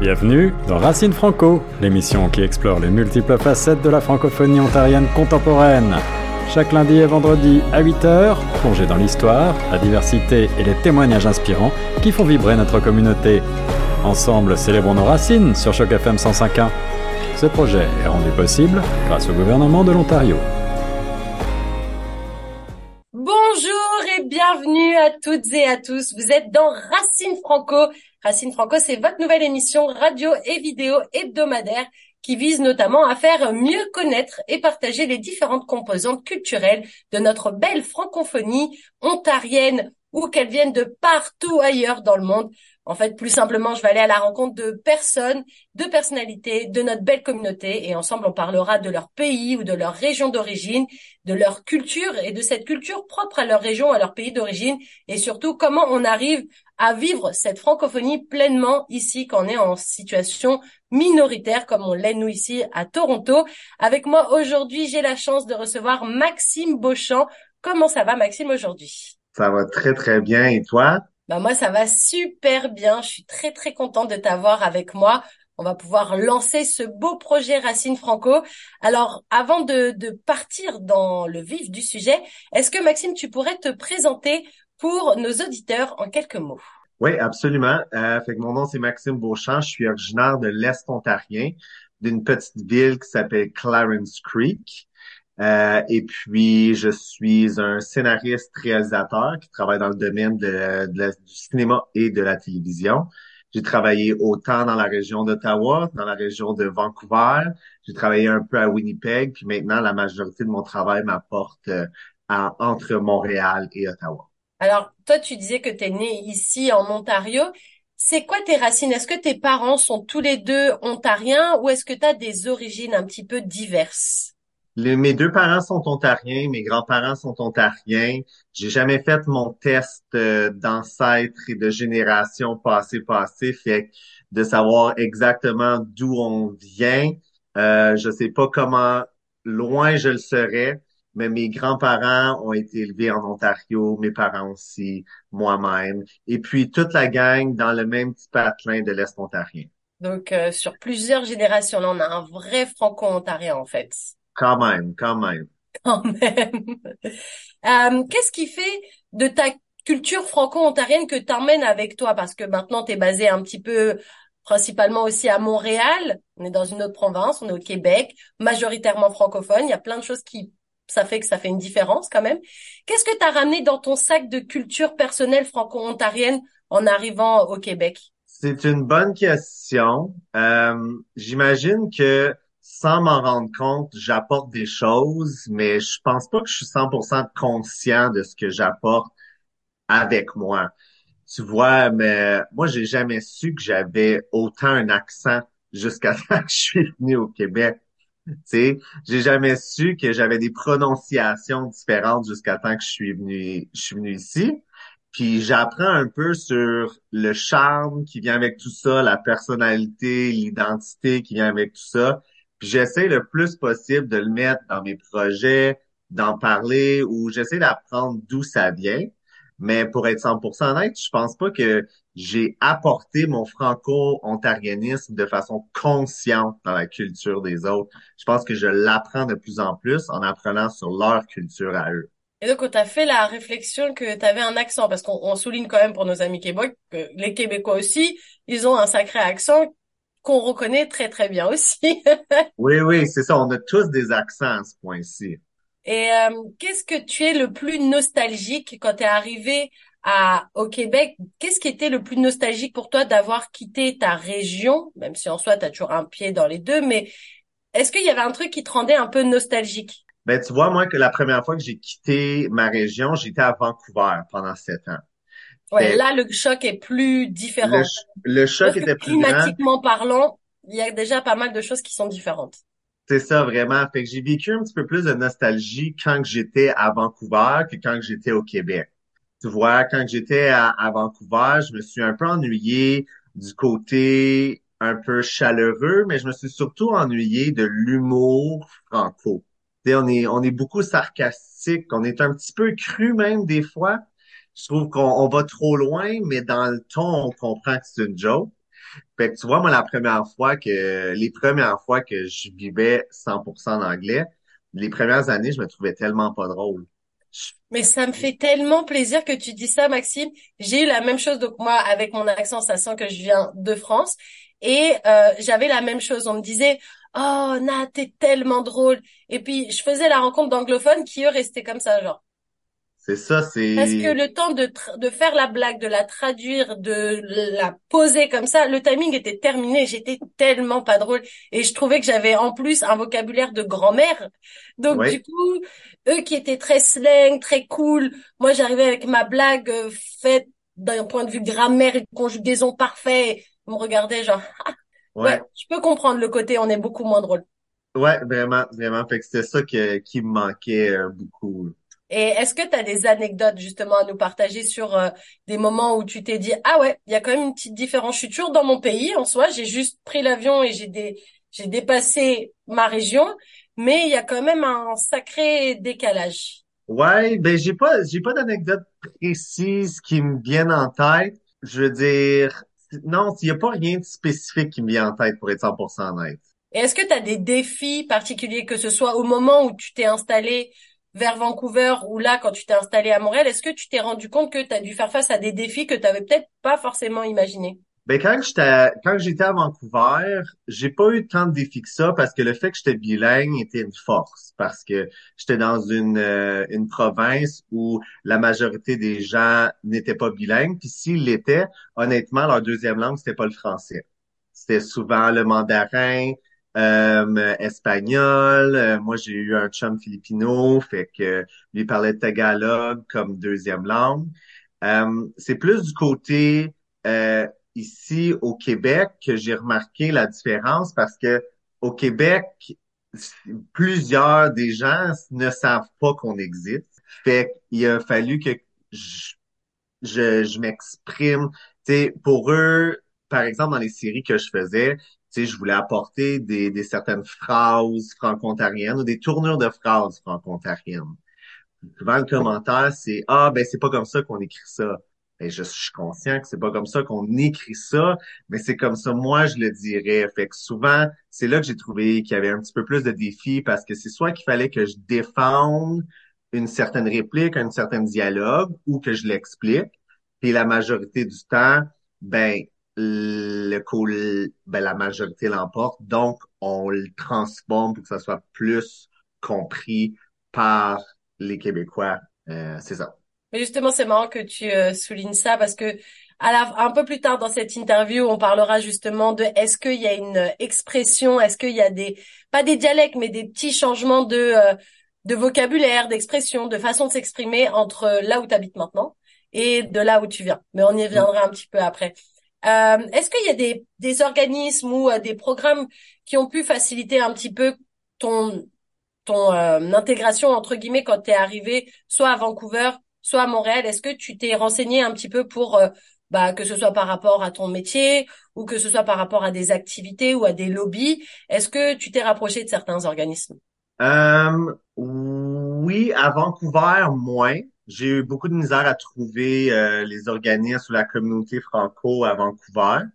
Bienvenue dans Racine Franco, l'émission qui explore les multiples facettes de la francophonie ontarienne contemporaine. Chaque lundi et vendredi à 8h, plongez dans l'histoire, la diversité et les témoignages inspirants qui font vibrer notre communauté. Ensemble, célébrons nos racines sur Choc FM 105.1. Ce projet est rendu possible grâce au gouvernement de l'Ontario. Bonjour et bienvenue à toutes et à tous. Vous êtes dans Racine Franco. Racine Franco, c'est votre nouvelle émission radio et vidéo hebdomadaire qui vise notamment à faire mieux connaître et partager les différentes composantes culturelles de notre belle francophonie ontarienne ou qu'elles viennent de partout ailleurs dans le monde. En fait, plus simplement, je vais aller à la rencontre de personnes, de personnalités de notre belle communauté et ensemble, on parlera de leur pays ou de leur région d'origine, de leur culture et de cette culture propre à leur région, à leur pays d'origine et surtout comment on arrive à vivre cette francophonie pleinement ici quand on est en situation minoritaire comme on l'est nous ici à Toronto. Avec moi aujourd'hui, j'ai la chance de recevoir Maxime Beauchamp. Comment ça va Maxime aujourd'hui? Ça va très très bien et toi? Bah moi, ça va super bien. Je suis très, très contente de t'avoir avec moi. On va pouvoir lancer ce beau projet Racine Franco. Alors, avant de, de partir dans le vif du sujet, est-ce que Maxime, tu pourrais te présenter pour nos auditeurs en quelques mots? Oui, absolument. Euh, fait que mon nom, c'est Maxime Beauchamp. Je suis originaire de l'Est ontarien, d'une petite ville qui s'appelle Clarence Creek. Euh, et puis, je suis un scénariste réalisateur qui travaille dans le domaine de, du cinéma et de la télévision. J'ai travaillé autant dans la région d'Ottawa, dans la région de Vancouver. J'ai travaillé un peu à Winnipeg, maintenant, la majorité de mon travail m'apporte euh, entre Montréal et Ottawa. Alors, toi, tu disais que tu es né ici en Ontario. C'est quoi tes racines? Est-ce que tes parents sont tous les deux ontariens ou est-ce que tu as des origines un petit peu diverses? Mes deux parents sont ontariens, mes grands-parents sont ontariens. J'ai jamais fait mon test euh, d'ancêtre et de génération passée, fait de savoir exactement d'où on vient. Euh, je sais pas comment loin je le serais, mais mes grands-parents ont été élevés en Ontario, mes parents aussi, moi-même, et puis toute la gang dans le même petit patelin de l'Est ontarien. Donc, euh, sur plusieurs générations, là, on a un vrai franco-ontarien, en fait. Quand même, quand même. Quand même. Euh, qu'est-ce qui fait de ta culture franco-ontarienne que tu emmènes avec toi? Parce que maintenant, tu es basé un petit peu principalement aussi à Montréal. On est dans une autre province, on est au Québec, majoritairement francophone. Il y a plein de choses qui, ça fait que ça fait une différence quand même. Qu'est-ce que tu as ramené dans ton sac de culture personnelle franco-ontarienne en arrivant au Québec? C'est une bonne question. Euh, J'imagine que sans m'en rendre compte, j'apporte des choses, mais je pense pas que je suis 100% conscient de ce que j'apporte avec moi. Tu vois, mais moi, j'ai jamais su que j'avais autant un accent jusqu'à que je suis venu au Québec. Tu sais, j'ai jamais su que j'avais des prononciations différentes jusqu'à temps que je suis venu, je suis venu ici. Puis j'apprends un peu sur le charme qui vient avec tout ça, la personnalité, l'identité qui vient avec tout ça. Puis j'essaie le plus possible de le mettre dans mes projets, d'en parler ou j'essaie d'apprendre d'où ça vient. Mais pour être 100% honnête, je pense pas que j'ai apporté mon franco-ontarianisme de façon consciente dans la culture des autres. Je pense que je l'apprends de plus en plus en apprenant sur leur culture à eux. Et donc, on t'a fait la réflexion que tu avais un accent, parce qu'on souligne quand même pour nos amis québécois que les Québécois aussi, ils ont un sacré accent qu'on reconnaît très très bien aussi. oui, oui, c'est ça. On a tous des accents à ce point-ci. Et euh, qu'est-ce que tu es le plus nostalgique quand tu es arrivé à, au Québec? Qu'est-ce qui était le plus nostalgique pour toi d'avoir quitté ta région, même si en soi tu as toujours un pied dans les deux, mais est-ce qu'il y avait un truc qui te rendait un peu nostalgique? Ben, tu vois, moi, que la première fois que j'ai quitté ma région, j'étais à Vancouver pendant sept ans. Ouais, là, le choc est plus différent. Le, choc était plus Climatiquement parlant, il y a déjà pas mal de choses qui sont différentes. C'est ça, vraiment. Fait que j'ai vécu un petit peu plus de nostalgie quand j'étais à Vancouver que quand j'étais au Québec. Tu vois, quand j'étais à, Vancouver, je me suis un peu ennuyé du côté un peu chaleureux, mais je me suis surtout ennuyé de l'humour franco. on est, on est beaucoup sarcastique, on est un petit peu cru même des fois. Je trouve qu'on on va trop loin, mais dans le ton, on comprend que c'est une joke. Fait que tu vois, moi, la première fois que, les premières fois que je vivais 100% en anglais, les premières années, je me trouvais tellement pas drôle. Mais ça me fait tellement plaisir que tu dis ça, Maxime. J'ai eu la même chose, donc moi, avec mon accent, ça sent que je viens de France. Et euh, j'avais la même chose. On me disait, oh, Nat, t'es tellement drôle. Et puis, je faisais la rencontre d'anglophones qui, eux, restaient comme ça, genre. C'est ça, c'est... Parce que le temps de, de faire la blague, de la traduire, de la poser comme ça, le timing était terminé. J'étais tellement pas drôle. Et je trouvais que j'avais en plus un vocabulaire de grand-mère. Donc du coup, eux qui étaient très slang, très cool, moi j'arrivais avec ma blague euh, faite d'un point de vue grammaire et conjugaison parfait. Ils me regardaient genre, ah, ouais. je peux comprendre le côté, on est beaucoup moins drôle. Ouais, vraiment, vraiment. Fait que c'était ça qui me manquait euh, beaucoup. Et est-ce que tu as des anecdotes justement à nous partager sur euh, des moments où tu t'es dit ah ouais, il y a quand même une petite différence. Je suis toujours dans mon pays en soi, j'ai juste pris l'avion et j'ai des j'ai dépassé ma région, mais il y a quand même un sacré décalage. Ouais, ben j'ai pas j'ai pas d'anecdote précise qui me viennent en tête. Je veux dire non, il y a pas rien de spécifique qui me vient en tête pour être 100% honnête. Et est-ce que tu as des défis particuliers que ce soit au moment où tu t'es installé vers Vancouver ou là, quand tu t'es installé à Montréal, est-ce que tu t'es rendu compte que tu as dû faire face à des défis que tu avais peut-être pas forcément imaginé? Ben, quand j'étais, quand j'étais à Vancouver, j'ai pas eu tant de défis que ça parce que le fait que j'étais bilingue était une force parce que j'étais dans une, euh, une province où la majorité des gens n'étaient pas bilingues. Puis s'ils l'étaient, honnêtement, leur deuxième langue, c'était pas le français. C'était souvent le mandarin, euh, espagnol. Euh, moi, j'ai eu un chum filipino, fait que lui parlait tagalog comme deuxième langue. Euh, c'est plus du côté ici au Québec que j'ai remarqué la différence parce que au Québec, plusieurs des gens ne savent pas qu'on existe. Fait qu'il a fallu que je, je, je m'exprime. Pour eux, par exemple, dans les séries que je faisais, sais, je voulais apporter des, des certaines phrases franco-ontariennes ou des tournures de phrases franco-ontariennes. Souvent, le commentaire, c'est « Ah, ben c'est pas comme ça qu'on écrit ça. Ben, je, suis conscient que c'est pas comme ça qu'on écrit ça, mais c'est comme ça, moi, je le dirais. Fait que souvent, c'est là que j'ai trouvé qu'il y avait un petit peu plus de défis parce que c'est soit qu'il fallait que je défende une certaine réplique, un certain dialogue ou que je l'explique. Et la majorité du temps, ben, le cool, ben, la majorité l'emporte. Donc, on le transforme pour que ça soit plus compris par les Québécois. Euh, c'est ça. Mais justement, c'est marrant que tu euh, soulignes ça parce que à la, un peu plus tard dans cette interview, on parlera justement de est-ce qu'il y a une expression, est-ce qu'il y a des pas des dialectes, mais des petits changements de euh, de vocabulaire, d'expression, de façon de s'exprimer entre là où tu habites maintenant et de là où tu viens. Mais on y reviendra un petit peu après. Euh, est-ce qu'il y a des, des organismes ou euh, des programmes qui ont pu faciliter un petit peu ton, ton euh, intégration, entre guillemets, quand tu es arrivé soit à Vancouver, soit à Montréal? Est-ce que tu t'es renseigné un petit peu pour, bah, que ce soit par rapport à ton métier ou que ce soit par rapport à des activités ou à des lobbies? Est-ce que tu t'es rapproché de certains organismes? Oui, à Vancouver, moins. J'ai eu beaucoup de misère à trouver euh, les organismes ou la communauté franco à Vancouver.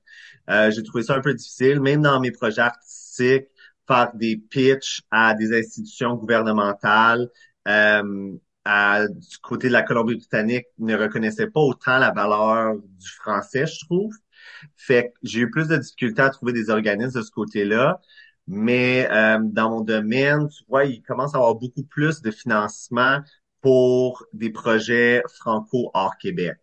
Euh, j'ai trouvé ça un peu difficile, même dans mes projets artistiques, faire des pitchs à des institutions gouvernementales. Euh, à, du côté de la Colombie-Britannique, ne reconnaissaient pas autant la valeur du français, je trouve. Fait que j'ai eu plus de difficultés à trouver des organismes de ce côté-là. Mais dans mon domaine, tu vois, il commence à avoir beaucoup plus de financement pour des projets franco hors Québec.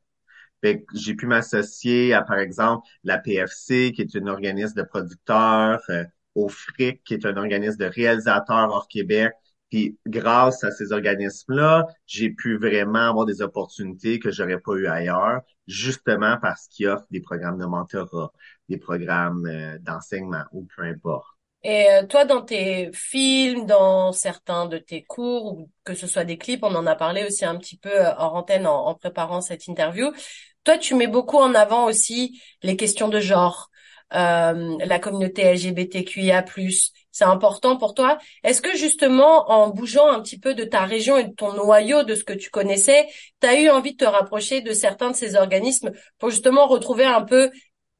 J'ai pu m'associer à, par exemple, la PFC, qui est une organisme de producteurs, euh, au FRIC, qui est un organisme de réalisateurs hors Québec. Puis grâce à ces organismes-là, j'ai pu vraiment avoir des opportunités que j'aurais pas eu ailleurs, justement parce qu'ils offrent des programmes de mentorat, des programmes euh, d'enseignement ou peu importe. Et euh, toi, dans tes films, dans certains de tes cours, ou que ce soit des clips, on en a parlé aussi un petit peu euh, en antenne en, préparant cette interview. Toi, tu mets beaucoup en avant aussi les questions de genre, euh, la communauté LGBTQIA+. C'est important pour toi. Est-ce que justement, en bougeant un petit peu de ta région et de ton noyau, de ce que tu connaissais, tu as eu envie de te rapprocher de certains de ces organismes pour justement retrouver un peu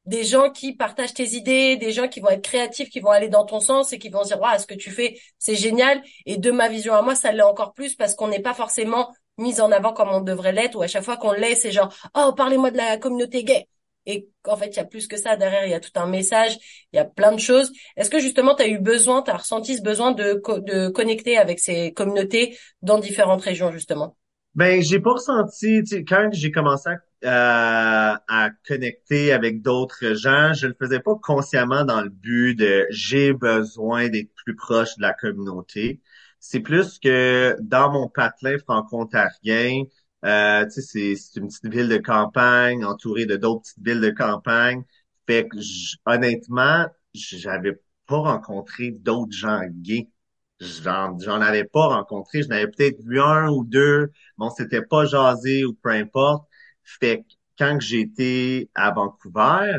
des gens qui partagent tes idées, des gens qui vont être créatifs, qui vont aller dans ton sens et qui vont dire, ce que tu fais, c'est génial. Et de ma vision à moi, ça l'est encore plus parce qu'on n'est pas forcément mis en avant comme on devrait l'être ou à chaque fois qu'on l'est, c'est genre, oh, parlez-moi de la communauté gay. Et qu'en fait, il y a plus que ça derrière, il y a tout un message, il y a plein de choses. Est-ce que justement, tu as eu besoin, tu as ressenti ce besoin de, de connecter avec ces communautés dans différentes régions, justement? Ben, j'ai pas ressenti, quand j'ai commencé à, à connecter avec d'autres gens, je le faisais pas consciemment dans le but de j'ai besoin d'être plus proche de la communauté. C'est plus que dans mon patelin franco-ontarien, euh, c'est une petite ville de campagne entourée de d'autres petites villes de campagne. Fait que honnêtement, j'avais pas rencontré d'autres gens gays j'en j'en avais pas rencontré. Je n'avais peut-être vu un ou deux, bon, c'était pas jasé ou peu importe. Fait que quand j'étais à Vancouver,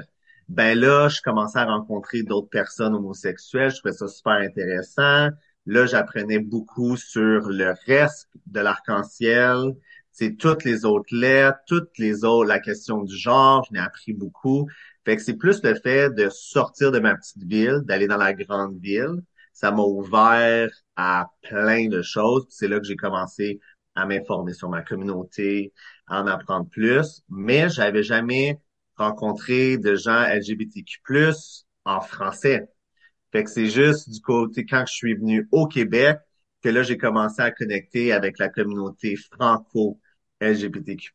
ben là, je commençais à rencontrer d'autres personnes homosexuelles. Je trouvais ça super intéressant. Là, j'apprenais beaucoup sur le reste de l'arc-en-ciel. C'est toutes les autres lettres, toutes les autres, la question du genre, je n'ai appris beaucoup. Fait que c'est plus le fait de sortir de ma petite ville, d'aller dans la grande ville ça m'a ouvert à plein de choses. C'est là que j'ai commencé à m'informer sur ma communauté, en apprendre plus. Mais j'avais jamais rencontré de gens LGBTQ+, en français. Fait que c'est juste du côté, quand je suis venu au Québec, que là, j'ai commencé à connecter avec la communauté franco LGBTQ+,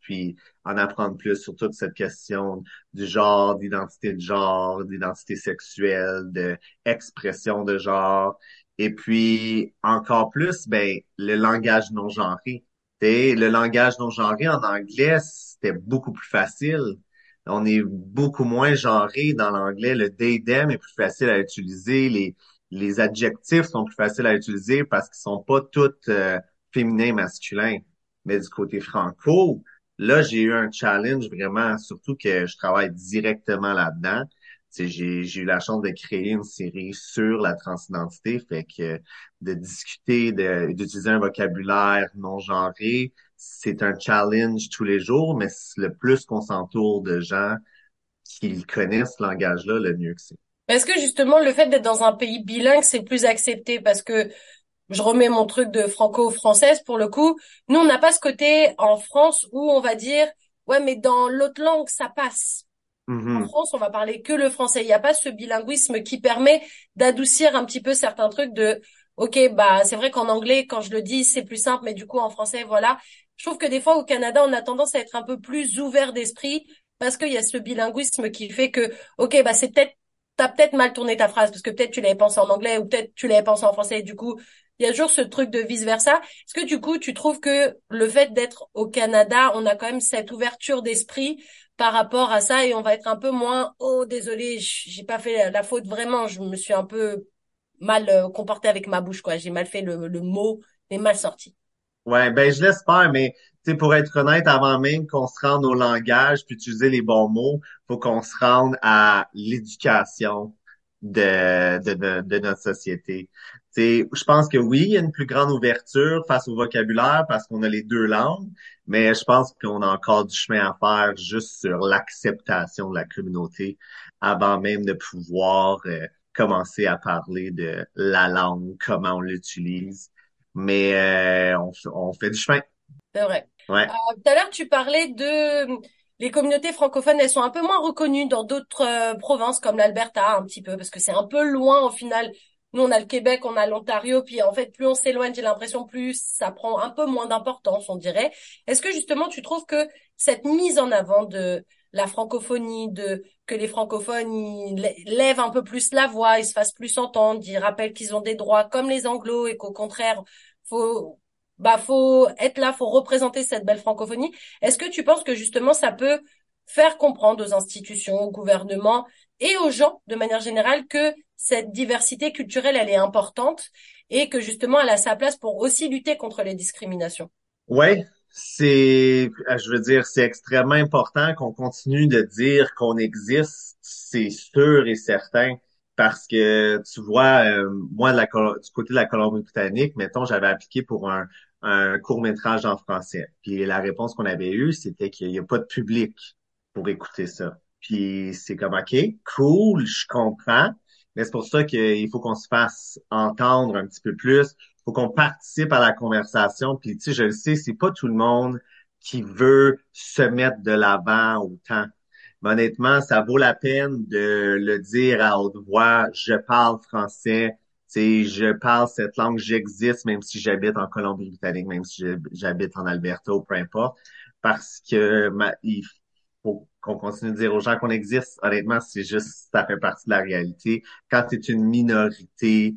puis en apprendre plus sur toute cette question du genre, d'identité de genre, d'identité sexuelle, de expression de genre, et puis encore plus, ben le langage non genré. Le langage non genré en anglais, c'était beaucoup plus facile. On est beaucoup moins genré dans l'anglais. Le they, them est plus facile à utiliser. Les, les adjectifs sont plus faciles à utiliser parce qu'ils sont pas tous euh, féminins, masculins. Mais du côté franco, là, j'ai eu un challenge vraiment, surtout que je travaille directement là-dedans. J'ai, eu la chance de créer une série sur la transidentité, fait que de discuter, d'utiliser un vocabulaire non genré, c'est un challenge tous les jours, mais le plus qu'on s'entoure de gens qui connaissent ce langage-là, le mieux que c'est. Est-ce que justement le fait d'être dans un pays bilingue, c'est plus accepté? Parce que je remets mon truc de franco-française pour le coup. Nous, on n'a pas ce côté en France où on va dire, ouais, mais dans l'autre langue, ça passe. En France, on va parler que le français. Il n'y a pas ce bilinguisme qui permet d'adoucir un petit peu certains trucs de, ok, bah, c'est vrai qu'en anglais, quand je le dis, c'est plus simple, mais du coup, en français, voilà. Je trouve que des fois, au Canada, on a tendance à être un peu plus ouvert d'esprit parce qu'il y a ce bilinguisme qui fait que, ok, bah, c'est peut-être t'as peut-être mal tourné ta phrase parce que peut-être tu l'avais pensé en anglais ou peut-être tu l'avais pensé en français et du coup il y a toujours ce truc de vice versa. Est-ce que du coup, tu trouves que le fait d'être au Canada, on a quand même cette ouverture d'esprit par rapport à ça et on va être un peu moins, oh, désolé, j'ai pas fait la faute vraiment, je me suis un peu mal euh, comporté avec ma bouche, quoi. J'ai mal fait le, mot, mais mal sorti. Ouais, ben, je l'espère, mais, tu pour être honnête, avant même qu'on se rende au langage puis utiliser les bons mots, faut qu'on se rende à l'éducation de, de, de, notre société je pense que oui, il y a une plus grande ouverture face au vocabulaire parce qu'on a les deux langues, mais je pense qu'on a encore du chemin à faire juste sur l'acceptation de la communauté avant même de pouvoir euh, commencer à parler de la langue, comment on l'utilise. Mais euh, on, on, fait du chemin. C'est vrai. Ouais. Euh, tout à l'heure, tu parlais de les communautés francophones, elles sont un peu moins reconnues dans d'autres provinces comme l'Alberta, un petit peu, parce que c'est un peu loin au final nous, on a le Québec, on a l'Ontario, puis en fait, plus on s'éloigne, j'ai l'impression, plus ça prend un peu moins d'importance, on dirait. Est-ce que justement, tu trouves que cette mise en avant de la francophonie, de que les francophones ils lèvent un peu plus la voix, ils se fassent plus entendre, ils rappellent qu'ils ont des droits comme les anglos et qu'au contraire, faut bah faut être là, faut représenter cette belle francophonie. Est-ce que tu penses que justement ça peut faire comprendre aux institutions, au gouvernement et aux gens de manière générale que cette diversité culturelle, elle est importante et que justement, elle a sa place pour aussi lutter contre les discriminations. Ouais, C'est, euh, je veux dire, c'est extrêmement important qu'on continue de dire qu'on existe, c'est sûr et certain, parce que tu vois, euh, moi, du côté de la Colombie-Britannique, mettons, j'avais appliqué pour un, un court-métrage en français. Puis la réponse qu'on avait eue, c'était qu'il n'y a pas de public pour écouter ça. Puis c'est comme, OK, cool, je comprends, mais c'est pour ça qu'il faut qu'on se fasse entendre un petit peu plus faut qu'on participe à la conversation. Puis tu sais, je le sais, c'est pas tout le monde qui veut se mettre de l'avant autant. Mais honnêtement, ça vaut la peine de le dire à haute voix. Je parle français. Tu sais, je parle cette langue, j'existe, même si j'habite en Colombie-Britannique, même si j'habite en Alberta ou peu importe, parce que il faut qu'on continue de dire aux gens qu'on existe. Honnêtement, c'est juste, ça fait partie de la réalité. Quand tu es une minorité,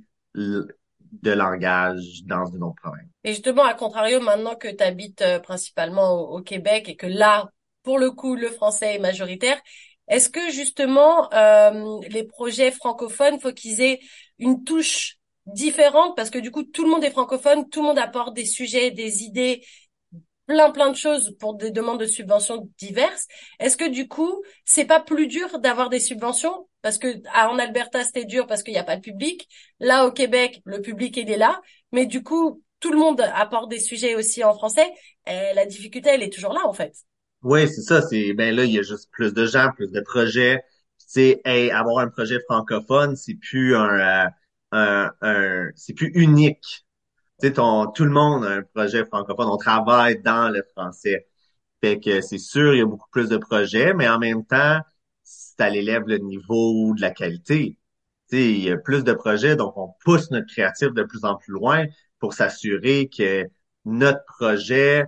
de langage dans une autre province. Et justement, à contrario, maintenant que tu habites euh, principalement au, Québec et que là, pour le coup, le français est majoritaire, est-ce que justement euh, les projets francophones, faut qu'ils aient une touche différente? Parce que du coup, tout le monde est francophone, tout le monde apporte des sujets, des idées, plein plein de choses pour des demandes de subventions diverses. Est-ce que du coup, c'est pas plus dur d'avoir des subventions? Parce que en Alberta c'était dur parce qu'il n'y a pas de public. Là au Québec, le public il est là, mais du coup, tout le monde apporte des sujets aussi en français. Et la difficulté, elle est toujours là en fait. Oui, c'est ça. C'est ben là, il y a juste plus de gens, plus de projets. Tu sais, avoir un projet francophone, c'est plus un, euh, un c'est plus unique tu sais, tout le monde a un projet francophone, on travaille dans le français. Fait que c'est sûr, il y a beaucoup plus de projets, mais en même temps, ça élève le niveau de la qualité. Tu sais, il y a plus de projets, donc on pousse notre créatif de plus en plus loin pour s'assurer que notre projet,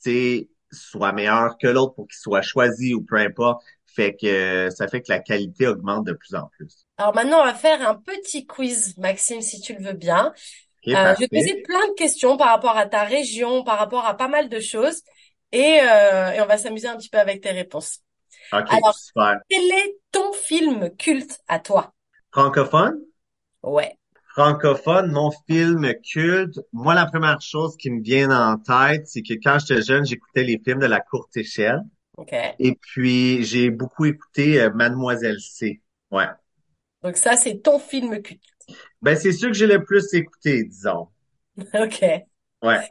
c'est soit meilleur que l'autre pour qu'il soit choisi ou peu importe. Fait que ça fait que la qualité augmente de plus en plus. Alors maintenant, on va faire un petit quiz, Maxime, si tu le veux bien. Euh, je vais te poser plein de questions par rapport à ta région, par rapport à pas mal de choses, et, euh, et on va s'amuser un petit peu avec tes réponses. Alors, quel est ton film culte à toi? Francophone? Ouais. Francophone, mon film culte. Moi, la première chose qui me vient en tête, c'est que quand j'étais jeune, j'écoutais les films de la courte échelle. OK. Et puis, j'ai beaucoup écouté euh, Mademoiselle C. Ouais. Donc ça, c'est ton film culte. Ben, c'est sûr que j'ai le plus écouté, disons. OK. Ouais.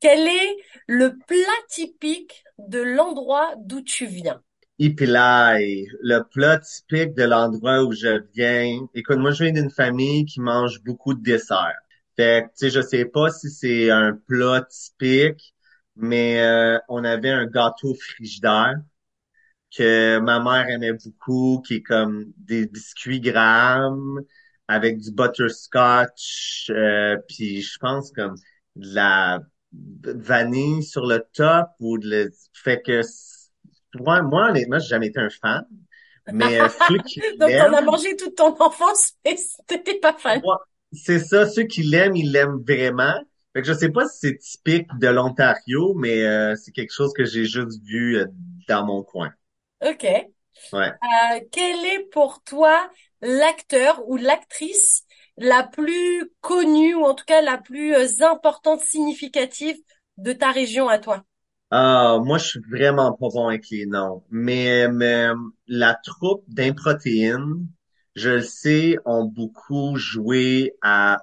Quel est le plat typique de l'endroit d'où tu viens? Ipilai, le plat typique de l'endroit où je viens. Écoute, moi, je viens d'une famille qui mange beaucoup de desserts. Fait que, tu sais, je sais pas si c'est un plat typique, mais euh, on avait un gâteau frigidaire que ma mère aimait beaucoup, qui est comme des biscuits grammes avec du butterscotch, euh, puis je pense comme de la vanille sur le top ou de le... fait que moi, moi honnêtement, j'ai jamais été un fan. Mais euh, ceux qui Donc t'en as mangé toute ton enfance, mais t'étais pas fan. c'est ça, ceux qui l'aiment, ils l'aiment vraiment. Fait que je sais pas si c'est typique de l'Ontario, mais euh, c'est quelque chose que j'ai juste vu dans mon coin. OK. Ouais. Euh, quel est pour toi l'acteur ou l'actrice la plus connue ou en tout cas la plus euh, importante, significative de ta région à toi? Ah, moi, je suis vraiment pas bon avec les noms. Mais, mais la troupe d'improtéines, je le sais, ont beaucoup joué à,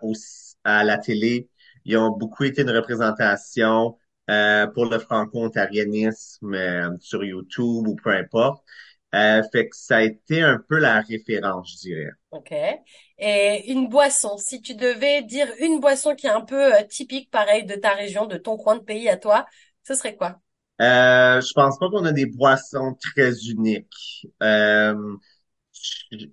à la télé. Ils ont beaucoup été une représentation euh, pour le franco-ontarianisme euh, sur YouTube ou peu importe. Euh, fait que ça a été un peu la référence, je dirais. OK. Et une boisson, si tu devais dire une boisson qui est un peu euh, typique, pareil, de ta région, de ton coin de pays à toi, ce serait quoi? Euh, je pense pas qu'on a des boissons très uniques. Euh,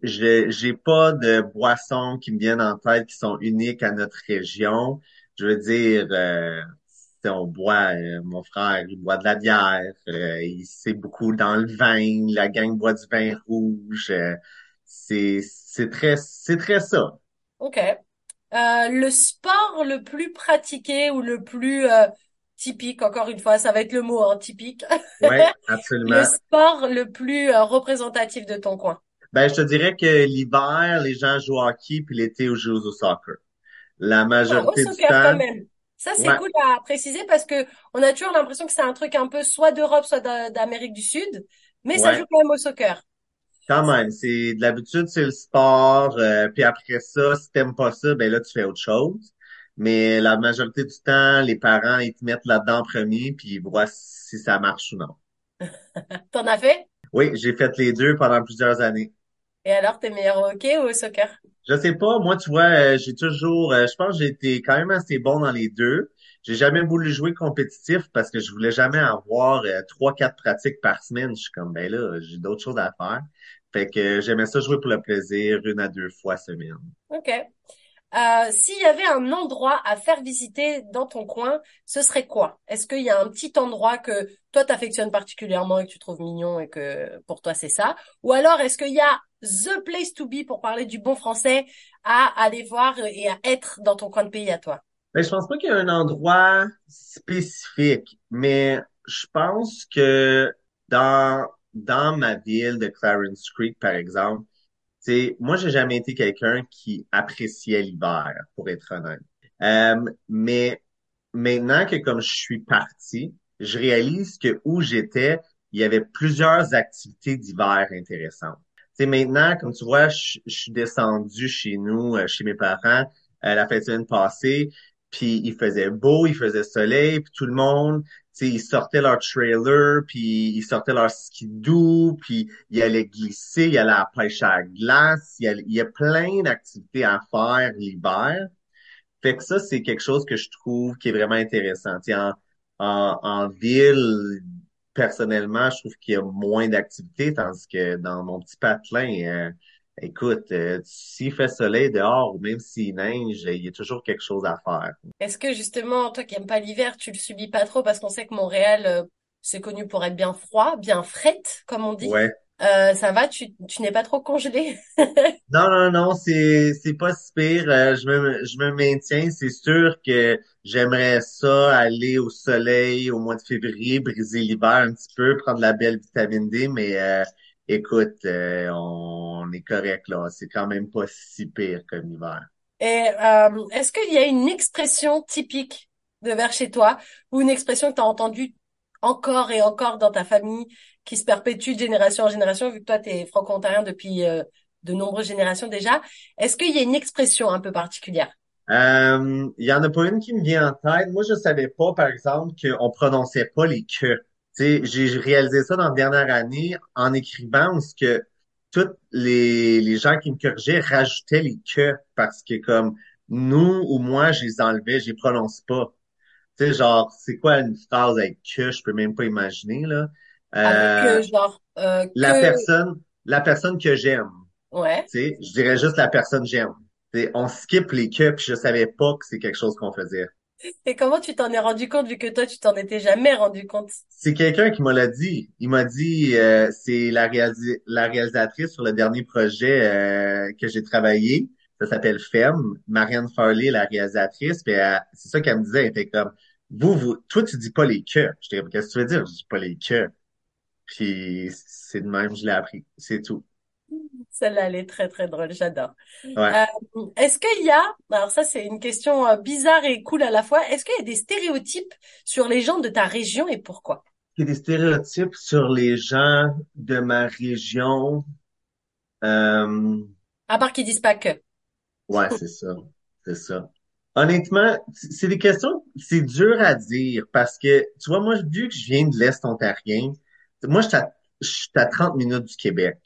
j'ai pas de boissons qui me viennent en tête qui sont uniques à notre région. Je veux dire, euh, on boit, euh, mon frère, il boit de la bière, euh, il sait beaucoup dans le vin, la gang boit du vin rouge. Euh, c'est, c'est très, c'est très ça. OK. le sport le plus pratiqué ou le plus typique, encore une fois, ça va être le mot, hein, typique. Oui, absolument. le sport le plus représentatif de ton coin. Ben, je te dirais que l'hiver, les gens jouent au hockey, puis l'été, on joue au soccer. La ah, majorité du temps. Ça, c'est Ouais, cool à préciser parce que on a toujours l'impression que c'est un truc un peu soit d'Europe, soit d'a- d'Amérique du Sud, mais ça joue quand même au soccer. Quand même, c'est de l'habitude, c'est le sport, euh, puis après ça, si t'aimes pas ça, ben là, tu fais autre chose. Mais la majorité du temps, les parents, ils te mettent là-dedans en premier, puis ils voient si ça marche ou non. T'en as fait? Oui, j'ai fait les deux pendant plusieurs années. Et alors, t'es meilleur au hockey ou au soccer? Je sais pas, moi, tu vois, euh, j'ai toujours, euh, je pense que j'ai été quand même assez bon dans les deux. J'ai jamais voulu jouer compétitif parce que je voulais jamais avoir euh, trois, quatre pratiques par semaine. Je suis comme, ben là, j'ai d'autres choses à faire. Fait que j'aimais ça jouer pour le plaisir, une à deux fois semaine. Ok. Euh, s'il y avait un endroit à faire visiter dans ton coin, ce serait quoi? Est-ce qu'il y a un petit endroit que toi t'affectionnes particulièrement et que tu trouves mignon et que pour toi c'est ça? Ou alors est-ce qu'il y a the place to be pour parler du bon français à aller voir et à être dans ton coin de pays à toi? Ben, je pense pas qu'il y a un endroit spécifique, mais je pense que dans, dans ma ville de Clarence Creek, par exemple, c'est, moi, j'ai jamais été quelqu'un qui appréciait l'hiver, pour être honnête. Euh, mais maintenant que comme je suis parti, je réalise que où j'étais, il y avait plusieurs activités d'hiver intéressantes. Sais, maintenant, comme tu vois, je, suis descendu chez nous, euh, chez mes parents, euh, la fin de semaine passée, puis il faisait beau, il faisait soleil, puis tout le monde, ils sortaient leur trailer, puis ils sortaient leur skidoo, puis ils allaient glisser, ils allaient à la pêche à la glace, il y a, plein d'activités à faire l'hiver. Fait que ça, c'est quelque chose que je trouve qui est vraiment intéressant. En, en ville, personnellement, je trouve qu'il y a moins d'activités, tandis que dans mon petit patelin, euh, écoute, euh, s'il fait soleil dehors ou même s'il neige, il y a toujours quelque chose à faire. Est-ce que justement, toi qui aimes pas l'hiver, tu le subis pas trop? Parce qu'on sait que Montréal, euh, c'est connu pour être bien froid, bien frette, comme on dit. Ouais. Euh, ça va, tu, tu n'es pas trop congelé? Non, non, non, c'est c'est pas si pire. Euh, je me je me maintiens. C'est sûr que j'aimerais ça aller au soleil au mois de février, briser l'hiver un petit peu, prendre la belle vitamine D, mais euh, écoute, euh, on est correct là. C'est quand même pas si pire comme hiver. Et euh, est-ce qu'il y a une expression typique de vers chez toi ou une expression que tu as entendue encore et encore dans ta famille qui se perpétue de génération en génération, vu que toi, tu es franco-ontarien depuis euh, de nombreuses générations déjà? Est-ce qu'il y a une expression un peu particulière? Euh, Il y en a pas une qui me vient en tête. Moi, je savais pas, par exemple, qu'on prononçait pas les que. J'ai réalisé ça dans la dernière année en écrivant où ce que tous les, les gens qui me corrigeaient rajoutaient les que parce que comme nous ou moi, je les enlevais, je les prononce pas. Tu sais, genre, c'est quoi une phrase avec que, je peux même pas imaginer, là. Avec Euh, euh, genre euh, la personne, la personne que j'aime. ouais. Tu sais, je dirais juste la personne que j'aime. On skip les que, puis je savais pas que c'est quelque chose qu'on faisait. Et comment tu t'en es rendu compte vu que toi tu t'en étais jamais rendu compte? C'est quelqu'un qui me l'a dit. Il m'a dit, euh, c'est la, la réalisatrice sur le dernier projet euh, que j'ai travaillé. Ça s'appelle Femme. Marianne Farley, la réalisatrice. Puis c'est ça qu'elle me disait. Elle était comme, vous, vous, toi, tu dis pas les que. J'étais comme, qu'est-ce que tu veux dire? Je dis pas les que. Puis c'est de même, je l'ai appris. C'est tout. Celle-là, elle est très très drôle, j'adore. Ouais. Euh, est-ce qu'il y a, alors ça c'est une question euh, bizarre et cool à la fois, est-ce qu'il y a des stéréotypes sur les gens de ta région et pourquoi? Il y a des stéréotypes sur les gens de ma région. Euh, À part qu'ils disent pas que. Ouais, c'est ça. C'est ça. Honnêtement, c'est des questions, c'est dur à dire parce que, tu vois, moi, vu que je viens de l'Est ontarien, moi, je suis à, je suis à 30 minutes du Québec.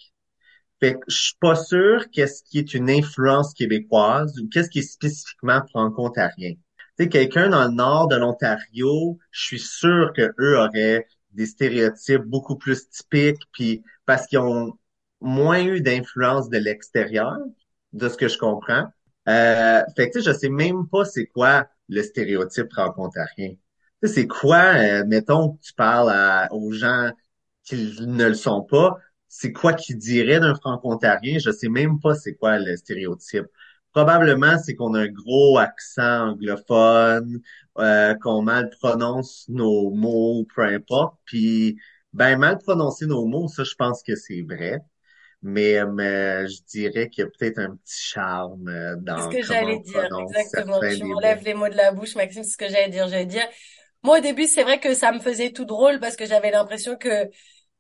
Fait que je suis pas sûr qu'est-ce qui est une influence québécoise ou qu'est-ce qui est spécifiquement franco-ontarien. Tu sais, quelqu'un dans le nord de l'Ontario, je suis sûr que eux auraient des stéréotypes beaucoup plus typiques, puis parce qu'ils ont moins eu d'influence de l'extérieur, de ce que je comprends. Euh, fait que tu sais, je sais même pas c'est quoi le stéréotype franco-ontarien. Tu sais, c'est quoi, euh, mettons que tu parles à- aux gens qui ne le sont pas, c'est quoi qu'ils diraient d'un franco-ontarien? Je sais même pas c'est quoi le stéréotype. Probablement, c'est qu'on a un gros accent anglophone, euh, qu'on mal prononce nos mots, peu importe. Puis, ben, mal prononcer nos mots, ça, je pense que c'est vrai. mais, mais je dirais qu'il y a peut-être un petit charme euh, C'est ce dans que j'allais dire, exactement. Tu m'enlèves les mots de la bouche, Maxime, c'est ce que j'allais dire. J'allais dire, moi au début, c'est vrai que ça me faisait tout drôle parce que j'avais l'impression que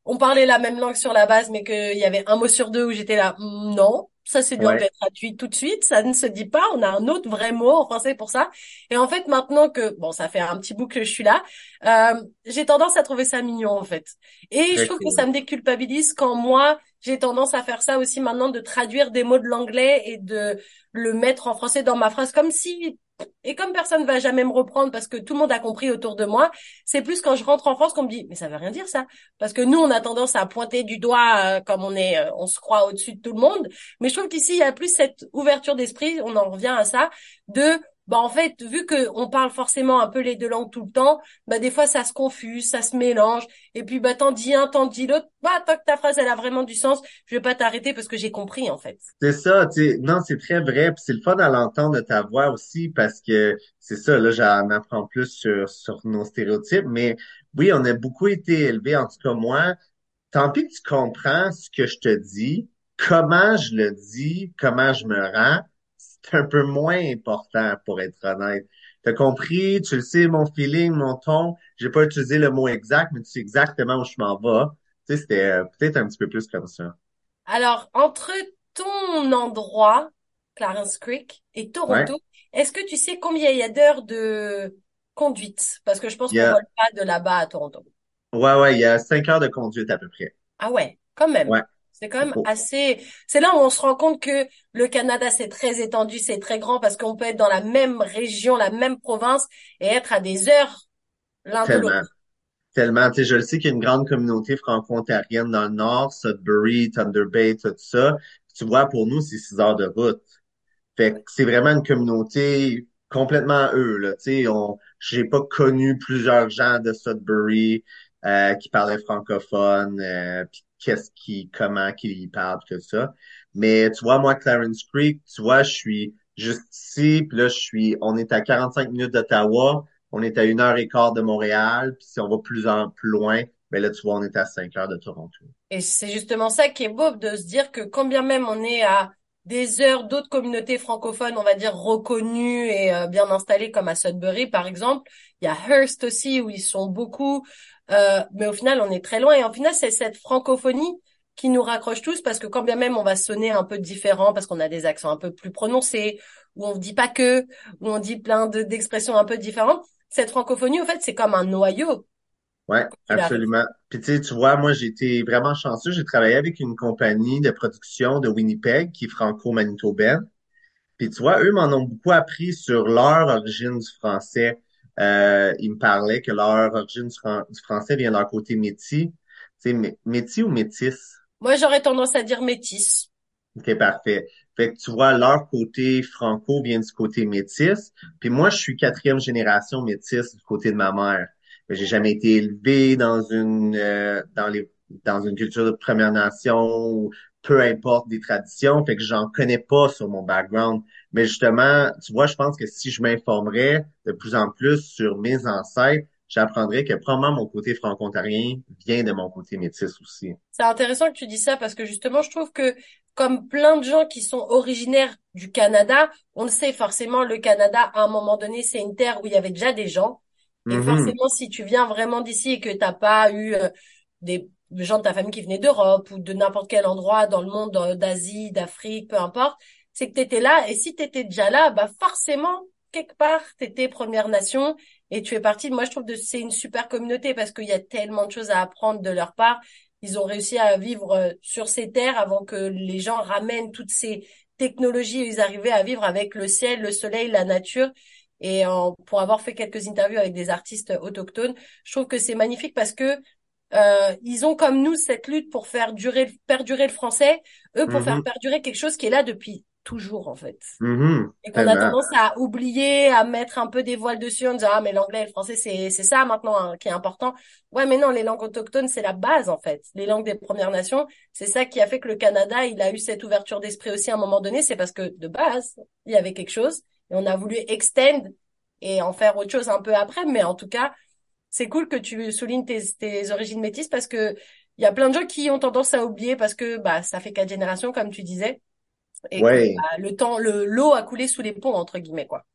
on parlait la même langue sur la base, mais qu'il y avait un mot sur deux où j'étais là, Hmm, non, ça c'est de Ouais, l'anglais traduit tout de suite, ça ne se dit pas, on a un autre vrai mot en français pour ça. Et en fait, maintenant que, bon, ça fait un petit bout que je suis là, euh, j'ai tendance à trouver ça mignon en fait. Et je trouve que ça me déculpabilise quand moi, j'ai tendance à faire ça aussi maintenant, de traduire des mots de l'anglais et de le mettre en français dans ma phrase, comme si... Et comme personne va jamais me reprendre parce que tout le monde a compris autour de moi, c'est plus quand je rentre en France qu'on me dit, mais ça veut rien dire ça. Parce que nous, on a tendance à pointer du doigt euh, comme on est, euh, on se croit au-dessus de tout le monde. Mais je trouve qu'ici, il y a plus cette ouverture d'esprit, on en revient à ça, de, bah en fait, vu que on parle forcément un peu les deux langues tout le temps, bah des fois ça se confuse, ça se mélange, et puis bah t'en dis un, t'en dis l'autre, bah tant que ta phrase elle a vraiment du sens, je vais pas t'arrêter parce que j'ai compris en fait. C'est ça, tu non, c'est très vrai, puis c'est le fun à l'entendre de ta voix aussi, parce que c'est ça, là, j'en apprends plus sur, sur nos stéréotypes, mais oui, on a beaucoup été élevés, en tout cas moi, tant pis que tu comprends ce que je te dis, comment je le dis, comment je me rends, c'est un peu moins important, pour être honnête. T'as compris, tu le sais, mon feeling, mon ton, j'ai pas utilisé le mot exact, mais tu sais exactement où je m'en vais. Tu sais, c'était euh, peut-être un petit peu plus comme ça. Alors, entre ton endroit, Clarence Creek, et Ouais? Toronto, est-ce que tu sais combien il y a d'heures de conduite? Parce que je pense qu'on a, vole pas de là-bas à Toronto. ouais, ouais, il y a cinq heures de conduite à peu près. Ah ouais, quand même. Ouais. C'est quand même assez. C'est là où on se rend compte que le Canada, c'est très étendu, c'est très grand parce qu'on peut être dans la même région, la même province et être à des heures l'un de tellement, l'autre. tellement. Tu sais, je le sais qu'il y a une grande communauté franco-ontarienne dans le nord, Sudbury, Thunder Bay, tout ça. Tu vois, pour nous, c'est six heures de route. Fait que c'est vraiment une communauté complètement eux, là. Tu sais, on, j'ai pas connu plusieurs gens de Sudbury, euh, qui parlaient francophone, euh, puis qu'est-ce qui, comment qu'ils y parlent, tout ça. Mais tu vois, moi, Clarence Creek, tu vois, je suis juste ici, puis là, je suis, on est à 45 minutes d'Ottawa, on est à une heure et quart de Montréal, puis si on va plus en, plus loin, ben là, tu vois, on est à cinq heures de Toronto. Et c'est justement ça qui est beau de se dire que quand bien même on est à des heures d'autres communautés francophones, on va dire reconnues et euh, bien installées comme à Sudbury par exemple, il y a Hearst aussi où ils sont beaucoup, euh, mais au final on est très loin. Et au final c'est cette francophonie qui nous raccroche tous parce que quand bien même on va sonner un peu différent parce qu'on a des accents un peu plus prononcés, où on dit pas que, où on dit plein de d'expressions un peu différentes, cette francophonie au fait c'est comme un noyau Arrive. absolument. Puis tu sais, tu vois, moi, j'ai été vraiment chanceux. J'ai travaillé avec une compagnie de production de Winnipeg qui est franco-manitobaine. Puis tu vois, eux m'en ont beaucoup appris sur leur origine du français. Euh, ils me parlaient que leur origine du, fran- du français vient de leur côté métis. Tu sais, mé- métis ou métis? Moi j'aurais tendance à dire métis. Ok, parfait. Fait que tu vois, leur côté franco vient du côté métis. Puis moi, je suis quatrième génération métisse du côté de ma mère. J'ai jamais été élevé dans une euh, dans les dans une culture de Première Nation ou peu importe des traditions. Fait que j'en connais pas sur mon background. Mais justement, tu vois, je pense que si je m'informerais de plus en plus sur mes ancêtres, j'apprendrais que probablement mon côté franco-ontarien vient de mon côté métis aussi. C'est intéressant que tu dis ça parce que justement, je trouve que comme plein de gens qui sont originaires du Canada, on le sait forcément, le Canada, à un moment donné, c'est une terre où il y avait déjà des gens. Et Mhm. forcément, si tu viens vraiment d'ici et que t'as pas eu euh, des gens de ta famille qui venaient d'Europe ou de n'importe quel endroit dans le monde, euh, d'Asie, d'Afrique, peu importe, c'est que t'étais là. Et si t'étais déjà là, bah forcément, quelque part, t'étais Première Nation et tu es parti. Moi, je trouve que c'est une super communauté parce qu'il y a tellement de choses à apprendre de leur part. Ils ont réussi à vivre euh, sur ces terres avant que les gens ramènent toutes ces technologies. Ils arrivaient à vivre avec le ciel, le soleil, la nature. Et euh, pour avoir fait quelques interviews avec des artistes autochtones, je trouve que c'est magnifique parce que euh, ils ont comme nous cette lutte pour faire durer, perdurer le français, eux pour faire Mhm. perdurer quelque chose qui est là depuis toujours en fait. Mhm. Et qu'on a Tellement. tendance à oublier, à mettre un peu des voiles dessus en disant ah mais l'anglais et le français c'est c'est ça maintenant hein, qui est important. Ouais mais non les langues autochtones c'est la base en fait. Les langues des Premières Nations c'est ça qui a fait que le Canada il a eu cette ouverture d'esprit aussi à un moment donné c'est parce que de base il y avait quelque chose et on a voulu extend et en faire autre chose un peu après mais en tout cas c'est cool que tu soulignes tes, tes origines métisses parce que il y a plein de gens qui ont tendance à oublier parce que bah ça fait quatre générations comme tu disais et Ouais. que, bah, le temps le l'eau a coulé sous les ponts entre guillemets quoi.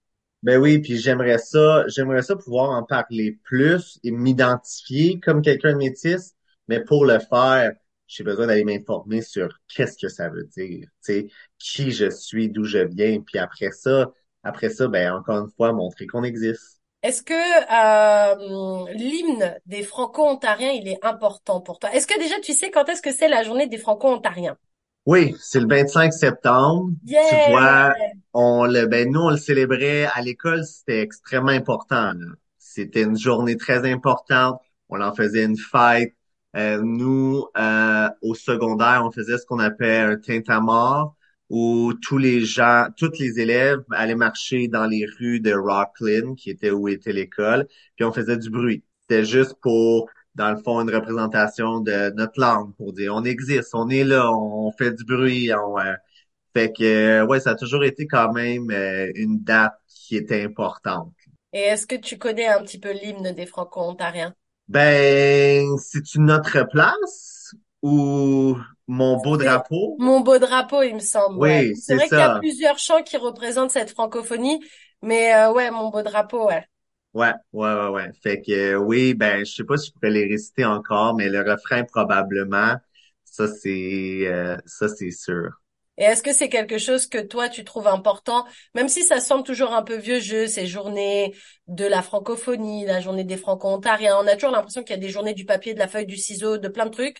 Ben oui, puis j'aimerais ça, j'aimerais ça pouvoir en parler plus et m'identifier comme quelqu'un de métis, mais pour le faire, j'ai besoin d'aller m'informer sur qu'est-ce que ça veut dire, tu sais, qui je suis, d'où je viens, puis après ça, après ça, ben encore une fois, montrer qu'on existe. Est-ce que euh, l'hymne des Franco-Ontariens il est important pour toi? Est-ce que déjà tu sais quand est-ce que c'est la journée des Franco-Ontariens? Oui, c'est le 25 septembre. Tu Yeah! vois, on le, ben nous, on le célébrait à l'école, c'était extrêmement important. C'était une journée très importante. On en faisait une fête. Euh, nous, euh, au secondaire, on faisait ce qu'on appelle un tintamarre, où tous les gens, tous les élèves allaient marcher dans les rues de Rockland, qui était où était l'école, puis on faisait du bruit. C'était juste pour dans le fond, une représentation de notre langue pour dire on existe, on est là, on fait du bruit, on, euh, fait que ouais, ça a toujours été quand même euh, une date qui était importante. Et est-ce que tu connais un petit peu l'hymne des Franco-Ontariens? Ben, c'est-tu notre place ou mon beau drapeau? Mon beau drapeau, il me semble. Oui, C'est c'est vrai qu'il y a plusieurs chants qui représentent cette francophonie, mais euh, ouais, mon beau drapeau, ouais. Ouais, ouais, ouais, ouais. Fait que euh, oui, ben, je sais pas si je pourrais les réciter encore, mais le refrain probablement, ça c'est euh, ça c'est sûr. Et est-ce que c'est quelque chose que toi tu trouves important, même si ça semble toujours un peu vieux jeu, ces journées de la francophonie, la journée des franco-ontariens, on a toujours l'impression qu'il y a des journées du papier, de la feuille, du ciseau, de plein de trucs,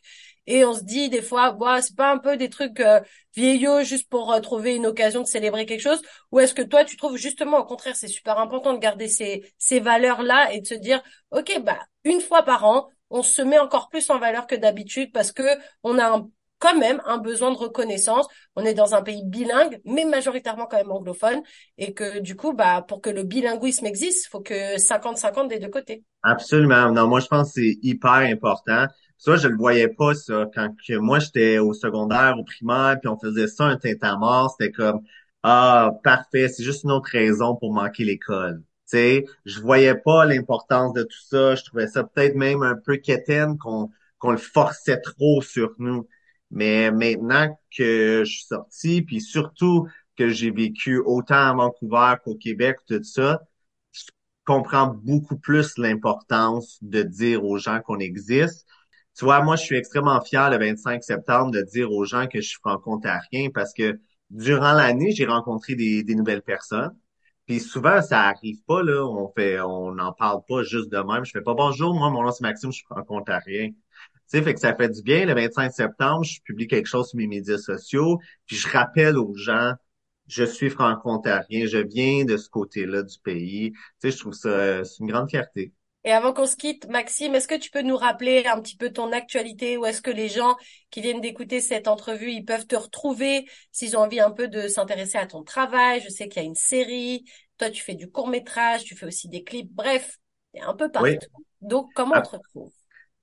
et on se dit des fois, bah, c'est pas un peu des trucs euh, vieillots juste pour euh, trouver une occasion de célébrer quelque chose, ou est-ce que toi tu trouves justement au contraire c'est super important de garder ces ces valeurs-là et de se dire, ok, bah une fois par an, on se met encore plus en valeur que d'habitude parce que on a un quand même un besoin de reconnaissance. On est dans un pays bilingue, mais majoritairement quand même anglophone, et que du coup, bah, pour que le bilinguisme existe, faut que 50-50 des deux côtés. Absolument. Non, moi je pense que c'est hyper important. Ça, je le voyais pas, ça. Quand que moi j'étais au secondaire, au primaire, puis on faisait ça, un tintamarre, c'était comme Ah, parfait, c'est juste une autre raison pour manquer l'école. Tu sais, je voyais pas l'importance de tout ça. Je trouvais ça peut-être même un peu quétaine qu'on qu'on le forçait trop sur nous. Mais maintenant que je suis sorti, puis surtout que j'ai vécu autant à Vancouver qu'au Québec, tout ça, je comprends beaucoup plus l'importance de dire aux gens qu'on existe. Tu vois, moi, je suis extrêmement fier le 25 septembre de dire aux gens que je suis franco-ontarien parce que durant l'année, j'ai rencontré des, des nouvelles personnes. Puis souvent, ça arrive pas, là. On fait, on n'en parle pas juste de même. Je fais pas bonjour, moi, mon nom c'est Maxime, je suis franco-ontarien. Tu sais, fait que ça fait du bien. Le 25 septembre, je publie quelque chose sur mes médias sociaux, puis je rappelle aux gens, je suis franco-ontarien, je viens de ce côté-là du pays. Tu sais, je trouve ça, euh, c'est une grande fierté. Et avant qu'on se quitte, Maxime, est-ce que tu peux nous rappeler un petit peu ton actualité? Ou est-ce que les gens qui viennent d'écouter cette entrevue, ils peuvent te retrouver? S'ils ont envie un peu de s'intéresser à ton travail? Je sais qu'il y a une série. Toi, tu fais du court-métrage, tu fais aussi des clips. Bref, un peu Oui, partout. Donc, comment on ab- te retrouve?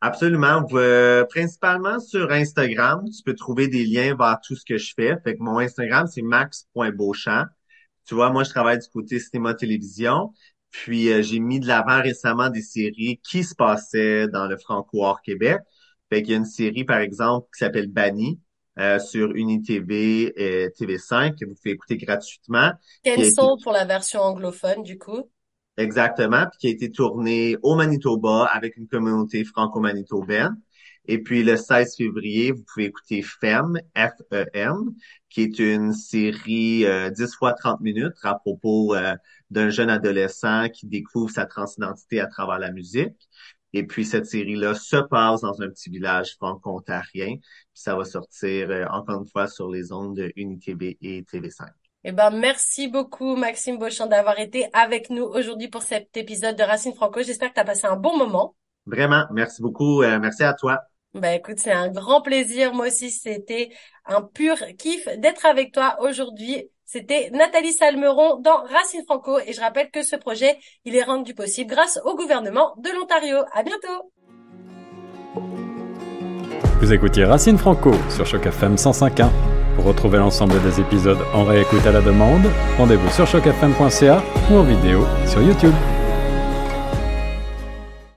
Absolument. Euh, principalement sur Instagram, tu peux trouver des liens vers tout ce que je fais. Fait que mon Instagram, c'est max.beauchamp. Tu vois, moi, je travaille du côté cinéma-télévision. Puis, euh, j'ai mis de l'avant récemment des séries qui se passaient dans le Franco Québec. Fait qu'il y a une série, par exemple, qui s'appelle Banni euh, sur UniTV et TV5 que vous pouvez écouter gratuitement, été Cancel pour la version anglophone, du coup. Exactement, puis qui a été tournée au Manitoba avec une communauté franco-manitobaine. Et puis le 16 février, vous pouvez écouter FEM, F-E-M, qui est une série euh, 10 fois 30 minutes à propos euh, d'un jeune adolescent qui découvre sa transidentité à travers la musique. Et puis cette série-là se passe dans un petit village franco-ontarien. Puis ça va sortir euh, encore une fois sur les ondes de UniTV et TV5. Eh ben, merci beaucoup, Maxime Beauchamp, d'avoir été avec nous aujourd'hui pour cet épisode de Racine Franco. J'espère que tu as passé un bon moment. Vraiment, merci beaucoup. euh, merci à toi. Ben, écoute, c'est un grand plaisir. Moi aussi, c'était un pur kiff d'être avec toi aujourd'hui. C'était Nathalie Salmeron dans Racine Franco et je rappelle que ce projet, il est rendu possible grâce au gouvernement de l'Ontario. À bientôt! Vous écoutiez Racine Franco sur Choc FM 105.1. Pour retrouver l'ensemble des épisodes en réécoute à la demande, rendez-vous sur chocfm.ca ou en vidéo sur YouTube.